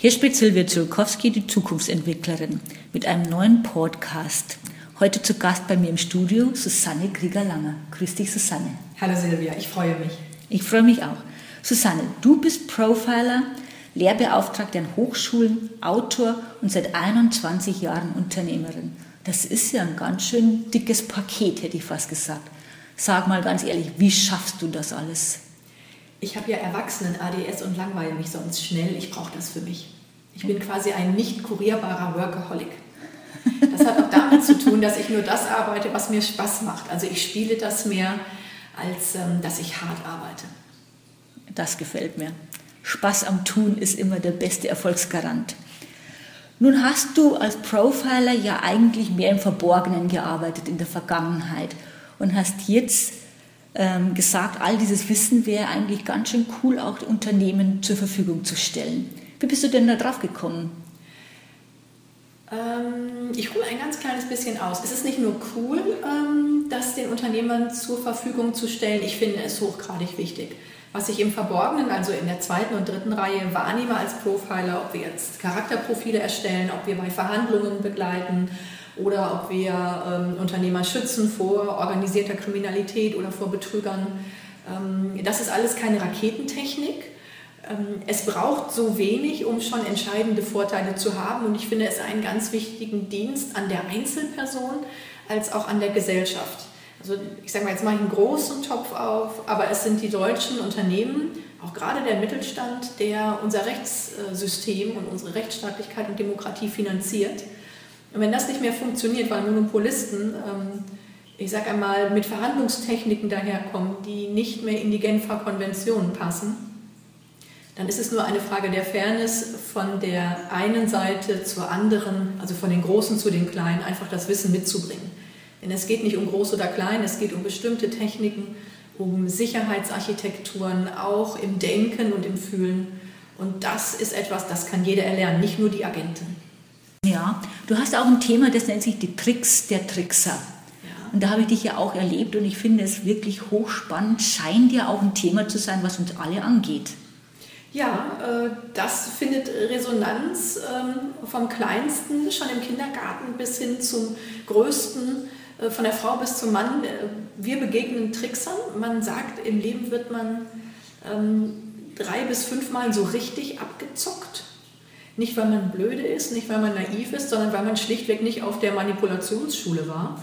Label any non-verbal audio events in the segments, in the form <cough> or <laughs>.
Hier spricht Silvia Zulkowski, die Zukunftsentwicklerin, mit einem neuen Podcast. Heute zu Gast bei mir im Studio Susanne Krieger-Langer. Grüß dich, Susanne. Hallo Silvia, ich freue mich. Ich freue mich auch. Susanne, du bist Profiler, Lehrbeauftragte an Hochschulen, Autor und seit 21 Jahren Unternehmerin. Das ist ja ein ganz schön dickes Paket, hätte ich fast gesagt. Sag mal ganz ehrlich, wie schaffst du das alles? Ich habe ja Erwachsenen-ADS und langweile mich sonst schnell. Ich brauche das für mich. Ich bin quasi ein nicht kurierbarer Workaholic. Das hat auch damit zu tun, dass ich nur das arbeite, was mir Spaß macht. Also ich spiele das mehr, als ähm, dass ich hart arbeite. Das gefällt mir. Spaß am Tun ist immer der beste Erfolgsgarant. Nun hast du als Profiler ja eigentlich mehr im Verborgenen gearbeitet in der Vergangenheit und hast jetzt ähm, gesagt, all dieses Wissen wäre eigentlich ganz schön cool, auch Unternehmen zur Verfügung zu stellen. Wie bist du denn da drauf gekommen? Ähm, ich hole ein ganz kleines bisschen aus. Es ist nicht nur cool, ähm, das den Unternehmern zur Verfügung zu stellen, ich finde es hochgradig wichtig. Was ich im Verborgenen, also in der zweiten und dritten Reihe wahrnehme als Profiler, ob wir jetzt Charakterprofile erstellen, ob wir bei Verhandlungen begleiten, oder ob wir ähm, Unternehmer schützen vor organisierter Kriminalität oder vor Betrügern. Ähm, das ist alles keine Raketentechnik. Ähm, es braucht so wenig, um schon entscheidende Vorteile zu haben. Und ich finde es einen ganz wichtigen Dienst an der Einzelperson als auch an der Gesellschaft. Also ich sage mal, jetzt mache ich einen großen Topf auf, aber es sind die deutschen Unternehmen, auch gerade der Mittelstand, der unser Rechtssystem und unsere Rechtsstaatlichkeit und Demokratie finanziert. Und wenn das nicht mehr funktioniert, weil Monopolisten, ähm, ich sage einmal, mit Verhandlungstechniken daherkommen, die nicht mehr in die Genfer Konventionen passen, dann ist es nur eine Frage der Fairness von der einen Seite zur anderen, also von den Großen zu den Kleinen, einfach das Wissen mitzubringen. Denn es geht nicht um groß oder klein, es geht um bestimmte Techniken, um Sicherheitsarchitekturen, auch im Denken und im Fühlen. Und das ist etwas, das kann jeder erlernen, nicht nur die Agenten. Ja, du hast auch ein Thema, das nennt sich die Tricks der Trickser. Ja. Und da habe ich dich ja auch erlebt und ich finde es wirklich hochspannend, scheint ja auch ein Thema zu sein, was uns alle angeht. Ja, äh, das findet Resonanz ähm, vom Kleinsten schon im Kindergarten bis hin zum Größten, von der Frau bis zum Mann. Äh, wir begegnen Tricksern. Man sagt, im Leben wird man ähm, drei bis fünfmal so richtig abgezockt. Nicht, weil man blöde ist, nicht, weil man naiv ist, sondern weil man schlichtweg nicht auf der Manipulationsschule war.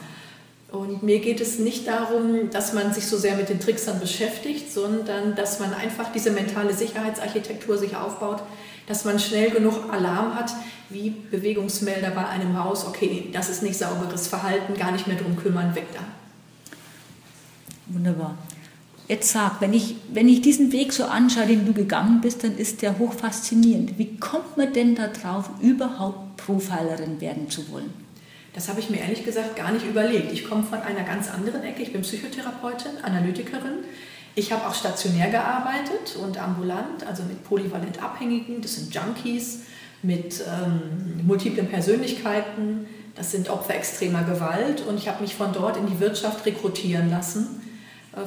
Und mir geht es nicht darum, dass man sich so sehr mit den Tricksern beschäftigt, sondern dass man einfach diese mentale Sicherheitsarchitektur sich aufbaut, dass man schnell genug Alarm hat, wie Bewegungsmelder bei einem Haus, okay, das ist nicht sauberes Verhalten, gar nicht mehr drum kümmern, weg da. Wunderbar. Jetzt sag, wenn ich, wenn ich diesen Weg so anschaue, den du gegangen bist, dann ist der hochfaszinierend. Wie kommt man denn darauf, überhaupt Profilerin werden zu wollen? Das habe ich mir ehrlich gesagt gar nicht überlegt. Ich komme von einer ganz anderen Ecke. Ich bin Psychotherapeutin, Analytikerin. Ich habe auch stationär gearbeitet und ambulant, also mit polyvalent Abhängigen, das sind Junkies, mit ähm, multiplen Persönlichkeiten, das sind Opfer extremer Gewalt. Und ich habe mich von dort in die Wirtschaft rekrutieren lassen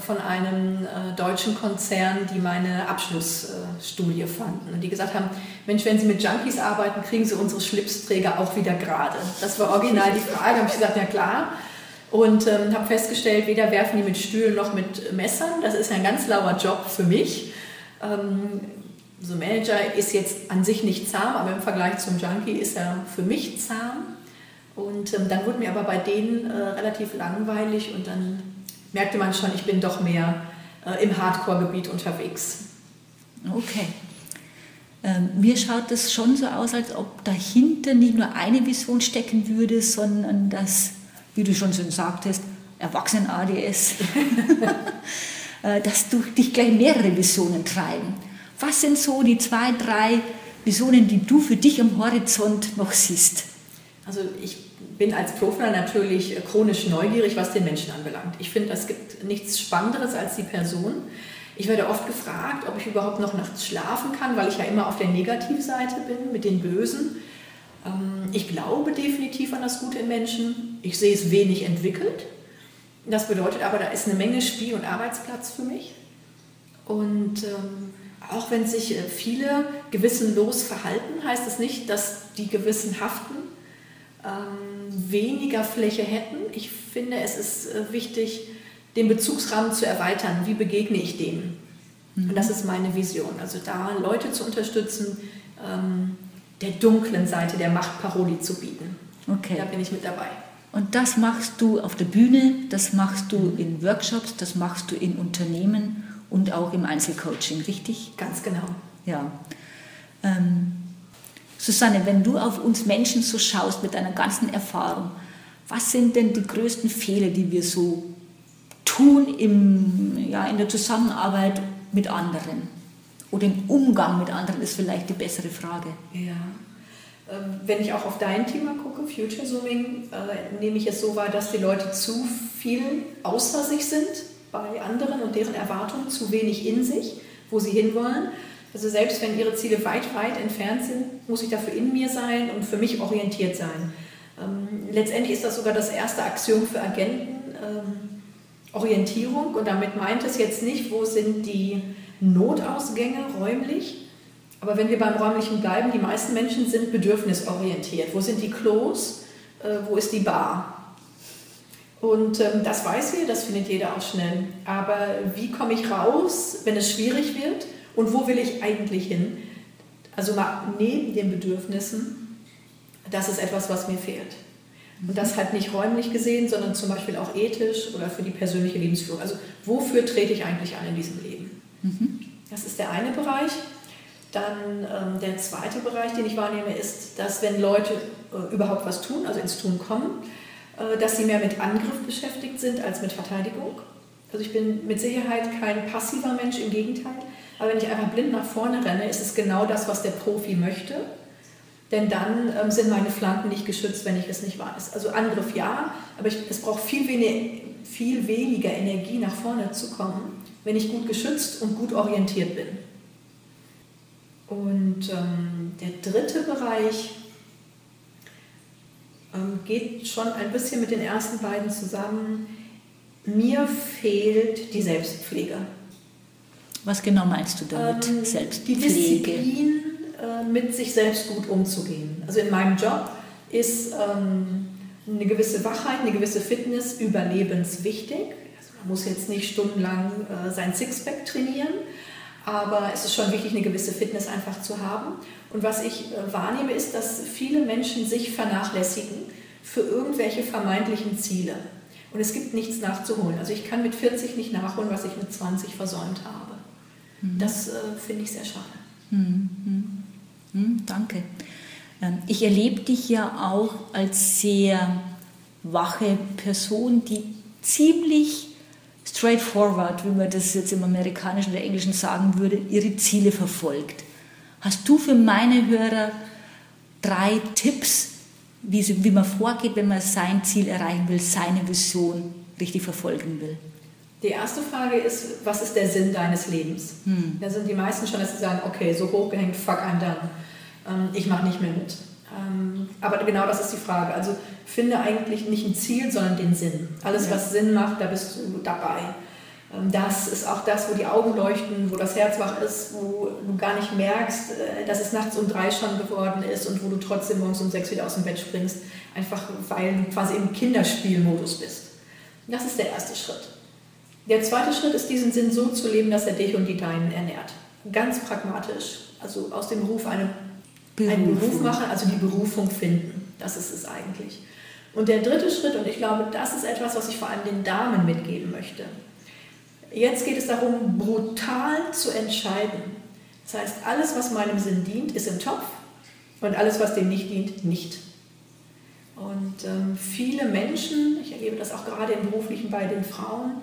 von einem äh, deutschen Konzern, die meine Abschlussstudie fanden und die gesagt haben, Mensch, wenn Sie mit Junkies arbeiten, kriegen Sie unsere Schlipsträger auch wieder gerade. Das war original die Frage. Da habe ich gesagt, ja klar. Und ähm, habe festgestellt, weder werfen die mit Stühlen noch mit Messern. Das ist ein ganz lauer Job für mich. Ähm, so Manager ist jetzt an sich nicht zahm, aber im Vergleich zum Junkie ist er für mich zahm. Und ähm, dann wurde mir aber bei denen äh, relativ langweilig und dann merkte man schon, ich bin doch mehr äh, im Hardcore-Gebiet unterwegs. Okay. Ähm, mir schaut es schon so aus, als ob dahinter nicht nur eine Vision stecken würde, sondern dass, wie du schon so sagtest, Erwachsenen-ADS, <laughs> äh, dass du dich gleich mehrere Visionen treiben. Was sind so die zwei, drei Visionen, die du für dich am Horizont noch siehst? Also ich bin als Profiler natürlich chronisch neugierig, was den Menschen anbelangt. Ich finde, es gibt nichts Spannenderes als die Person. Ich werde oft gefragt, ob ich überhaupt noch nachts schlafen kann, weil ich ja immer auf der Negativseite bin mit den Bösen. Ähm, ich glaube definitiv an das Gute im Menschen. Ich sehe es wenig entwickelt. Das bedeutet aber, da ist eine Menge Spiel- und Arbeitsplatz für mich. Und ähm, auch wenn sich äh, viele gewissenlos verhalten, heißt es das nicht, dass die Gewissenhaften ähm, weniger Fläche hätten. Ich finde, es ist äh, wichtig, den Bezugsrahmen zu erweitern. Wie begegne ich denen? Mhm. Und das ist meine Vision. Also da Leute zu unterstützen, ähm, der dunklen Seite der Macht Paroli zu bieten. Okay. Da bin ich mit dabei. Und das machst du auf der Bühne, das machst du in Workshops, das machst du in Unternehmen und auch im Einzelcoaching, richtig? Ganz genau. Ja. Ähm, Susanne, wenn du auf uns Menschen so schaust mit deiner ganzen Erfahrung, was sind denn die größten Fehler, die wir so tun im, ja, in der Zusammenarbeit mit anderen? Oder im Umgang mit anderen ist vielleicht die bessere Frage. Ja. Ähm, wenn ich auch auf dein Thema gucke, Future Zooming, äh, nehme ich es so wahr, dass die Leute zu viel außer sich sind bei anderen und deren Erwartungen, zu wenig in sich, wo sie hinwollen. Also selbst wenn ihre Ziele weit, weit entfernt sind, muss ich dafür in mir sein und für mich orientiert sein. Ähm, letztendlich ist das sogar das erste Axiom für Agenten, ähm, Orientierung. Und damit meint es jetzt nicht, wo sind die Notausgänge räumlich, aber wenn wir beim räumlichen bleiben, die meisten Menschen sind bedürfnisorientiert. Wo sind die Klos? Äh, wo ist die Bar? Und ähm, das weiß wir, das findet jeder auch schnell. Aber wie komme ich raus, wenn es schwierig wird? Und wo will ich eigentlich hin? Also mal neben den Bedürfnissen, das ist etwas, was mir fehlt. Und das halt nicht räumlich gesehen, sondern zum Beispiel auch ethisch oder für die persönliche Lebensführung. Also wofür trete ich eigentlich an in diesem Leben? Mhm. Das ist der eine Bereich. Dann ähm, der zweite Bereich, den ich wahrnehme, ist, dass wenn Leute äh, überhaupt was tun, also ins Tun kommen, äh, dass sie mehr mit Angriff beschäftigt sind als mit Verteidigung. Also ich bin mit Sicherheit kein passiver Mensch, im Gegenteil. Aber wenn ich einfach blind nach vorne renne, ist es genau das, was der Profi möchte. Denn dann ähm, sind meine Flanken nicht geschützt, wenn ich es nicht weiß. Also Angriff ja, aber ich, es braucht viel, wenig, viel weniger Energie, nach vorne zu kommen, wenn ich gut geschützt und gut orientiert bin. Und ähm, der dritte Bereich ähm, geht schon ein bisschen mit den ersten beiden zusammen. Mir fehlt die Selbstpflege. Was genau meinst du damit? Ähm, Selbstpflege? Die Disziplin, äh, mit sich selbst gut umzugehen. Also in meinem Job ist ähm, eine gewisse Wachheit, eine gewisse Fitness überlebenswichtig. Also man muss jetzt nicht stundenlang äh, sein Sixpack trainieren, aber es ist schon wichtig, eine gewisse Fitness einfach zu haben. Und was ich äh, wahrnehme, ist, dass viele Menschen sich vernachlässigen für irgendwelche vermeintlichen Ziele. Und es gibt nichts nachzuholen. Also ich kann mit 40 nicht nachholen, was ich mit 20 versäumt habe. Mhm. Das äh, finde ich sehr schade. Mhm. mhm. mhm. danke. Ähm, ich erlebe dich ja auch als sehr wache Person, die ziemlich straightforward, wie man das jetzt im amerikanischen oder englischen sagen würde, ihre Ziele verfolgt. Hast du für meine Hörer drei Tipps, wie, man vorgeht, wenn man sein Ziel erreichen will, seine Vision richtig verfolgen will? Die erste Frage ist, was ist der Sinn deines Lebens? Hm. Da sind die meisten schon, dass sie sagen, okay, so hochgehängt, fuck I'm done. Ähm, ich mache nicht mehr mit. Ähm, aber genau das ist die Frage. Also finde eigentlich nicht ein Ziel, sondern den Sinn. Alles, was Sinn macht, da bist du dabei. Ähm, das ist auch das, wo die Augen leuchten, wo das Herz wach ist, wo du gar nicht merkst, äh, dass es nachts um drei schon geworden ist und wo du trotzdem morgens um sechs wieder aus dem Bett springst, einfach weil du quasi im Kinderspielmodus bist. Das ist der erste Schritt. Der zweite Schritt ist, diesen Sinn so zu leben, dass er dich und die Deinen ernährt. Ganz pragmatisch. Also aus dem Beruf eine einen Beruf machen, also die Berufung finden. Das ist es eigentlich. Und der dritte Schritt, und ich glaube, das ist etwas, was ich vor allem den Damen mitgeben möchte. Jetzt geht es darum, brutal zu entscheiden. Das heißt, alles, was meinem Sinn dient, ist im Topf und alles, was dem nicht dient, nicht. Und ähm, viele Menschen, ich erlebe das auch gerade im beruflichen bei den Frauen,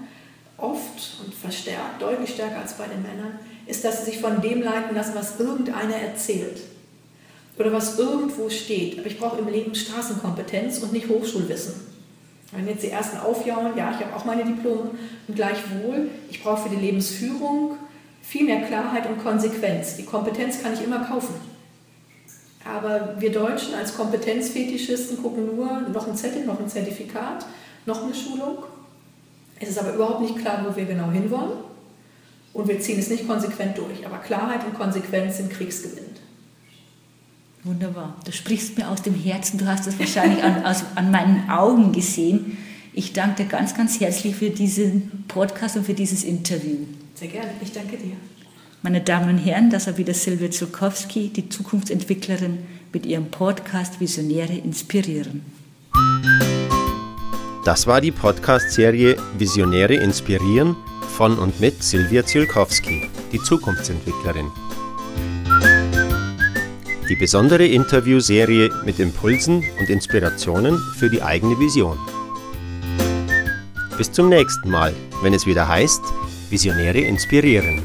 oft und verstärkt, deutlich stärker als bei den Männern, ist, dass sie sich von dem leiten lassen, was irgendeiner erzählt. oder was irgendwo steht. Aber ich brauche im Leben Straßenkompetenz und nicht Hochschulwissen. Wenn jetzt die ersten aufjaulen, ja, ich habe auch meine Diplome und gleichwohl, ich brauche für die Lebensführung viel mehr Klarheit und Konsequenz. Die Kompetenz kann ich immer kaufen. Aber wir Deutschen als Kompetenzfetischisten gucken nur noch ein Zettel, noch ein Zertifikat, noch eine Schulung. Es ist aber überhaupt nicht klar, wo wir genau hinwollen. Und wir ziehen es nicht konsequent durch. Aber Klarheit und Konsequenz sind kriegsgewinnend. Wunderbar. Du sprichst mir aus dem Herzen. Du hast das wahrscheinlich an, aus, an meinen Augen gesehen. Ich danke dir ganz, ganz herzlich für diesen Podcast und für dieses Interview. Sehr gerne. Ich danke dir. Meine Damen und Herren, das war wieder Silvia Zulkowski, die Zukunftsentwicklerin, mit ihrem Podcast Visionäre inspirieren. Das war die Podcast-Serie Visionäre inspirieren von und mit Silvia Zielkowski, die Zukunftsentwicklerin. Die besondere Interviewserie mit Impulsen und Inspirationen für die eigene Vision. Bis zum nächsten Mal, wenn es wieder heißt, Visionäre inspirieren.